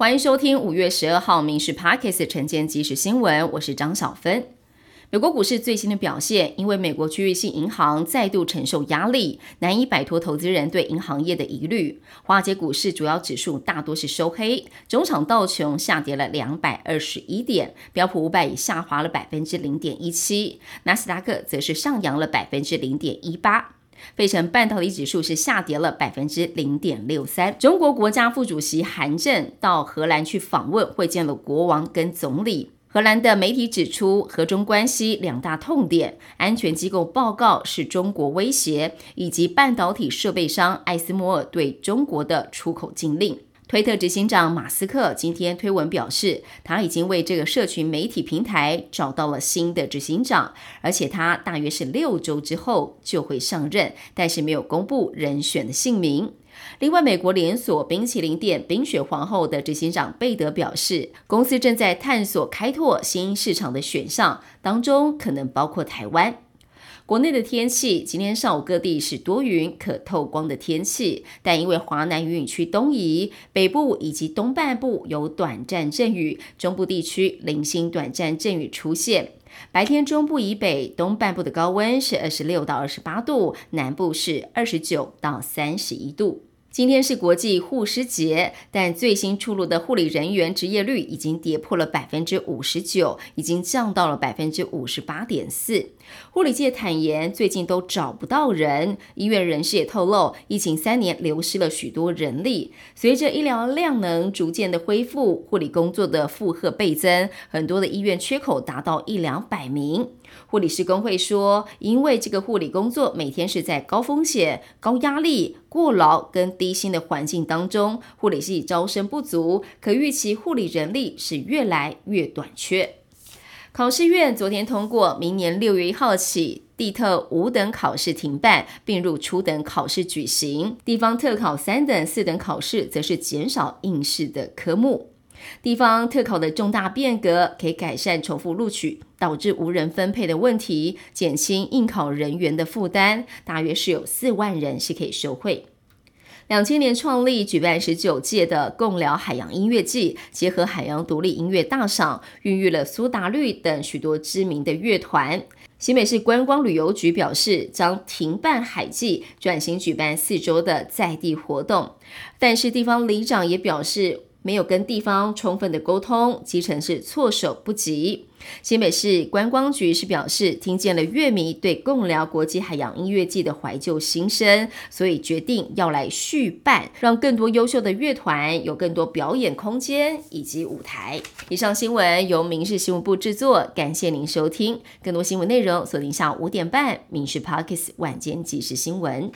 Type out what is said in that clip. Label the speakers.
Speaker 1: 欢迎收听五月十二号《民事 Parkes》晨间即时新闻，我是张小芬。美国股市最新的表现，因为美国区域性银行再度承受压力，难以摆脱投资人对银行业的疑虑。华尔街股市主要指数大多是收黑，中场道琼下跌了两百二十一点，标普五百已下滑了百分之零点一七，纳斯达克则是上扬了百分之零点一八。费城半导体指数是下跌了百分之零点六三。中国国家副主席韩正到荷兰去访问，会见了国王跟总理。荷兰的媒体指出，和中关系两大痛点：安全机构报告是中国威胁，以及半导体设备商艾斯摩尔对中国的出口禁令。推特执行长马斯克今天推文表示，他已经为这个社群媒体平台找到了新的执行长，而且他大约是六周之后就会上任，但是没有公布人选的姓名。另外，美国连锁冰淇淋店冰雪皇后的执行长贝德表示，公司正在探索开拓新市场的选项，当中可能包括台湾。国内的天气，今天上午各地是多云可透光的天气，但因为华南云雨区东移，北部以及东半部有短暂阵雨，中部地区零星短暂阵雨出现。白天中部以北、东半部的高温是二十六到二十八度，南部是二十九到三十一度。今天是国际护师节，但最新出炉的护理人员职业率已经跌破了百分之五十九，已经降到了百分之五十八点四。护理界坦言，最近都找不到人。医院人士也透露，疫情三年流失了许多人力，随着医疗量能逐渐的恢复，护理工作的负荷倍增，很多的医院缺口达到一两百名。护理师工会说，因为这个护理工作每天是在高风险、高压力、过劳跟低薪的环境当中，护理系招生不足，可预期护理人力是越来越短缺。考试院昨天通过，明年六月一号起，地特五等考试停办，并入初等考试举行；地方特考三等、四等考试则是减少应试的科目。地方特考的重大变革，可以改善重复录取导致无人分配的问题，减轻应考人员的负担，大约是有四万人是可以受惠。两千年创立举办十九届的共聊海洋音乐季，结合海洋独立音乐大赏，孕育了苏打绿等许多知名的乐团。新北市观光旅游局表示，将停办海季，转型举办四周的在地活动。但是地方里长也表示。没有跟地方充分的沟通，基层是措手不及。新北市观光局是表示，听见了乐迷对共聊国际海洋音乐季的怀旧心声，所以决定要来续办，让更多优秀的乐团有更多表演空间以及舞台。以上新闻由民事新闻部制作，感谢您收听。更多新闻内容锁定下午五点半《民事 Parkes 晚间即时新闻》。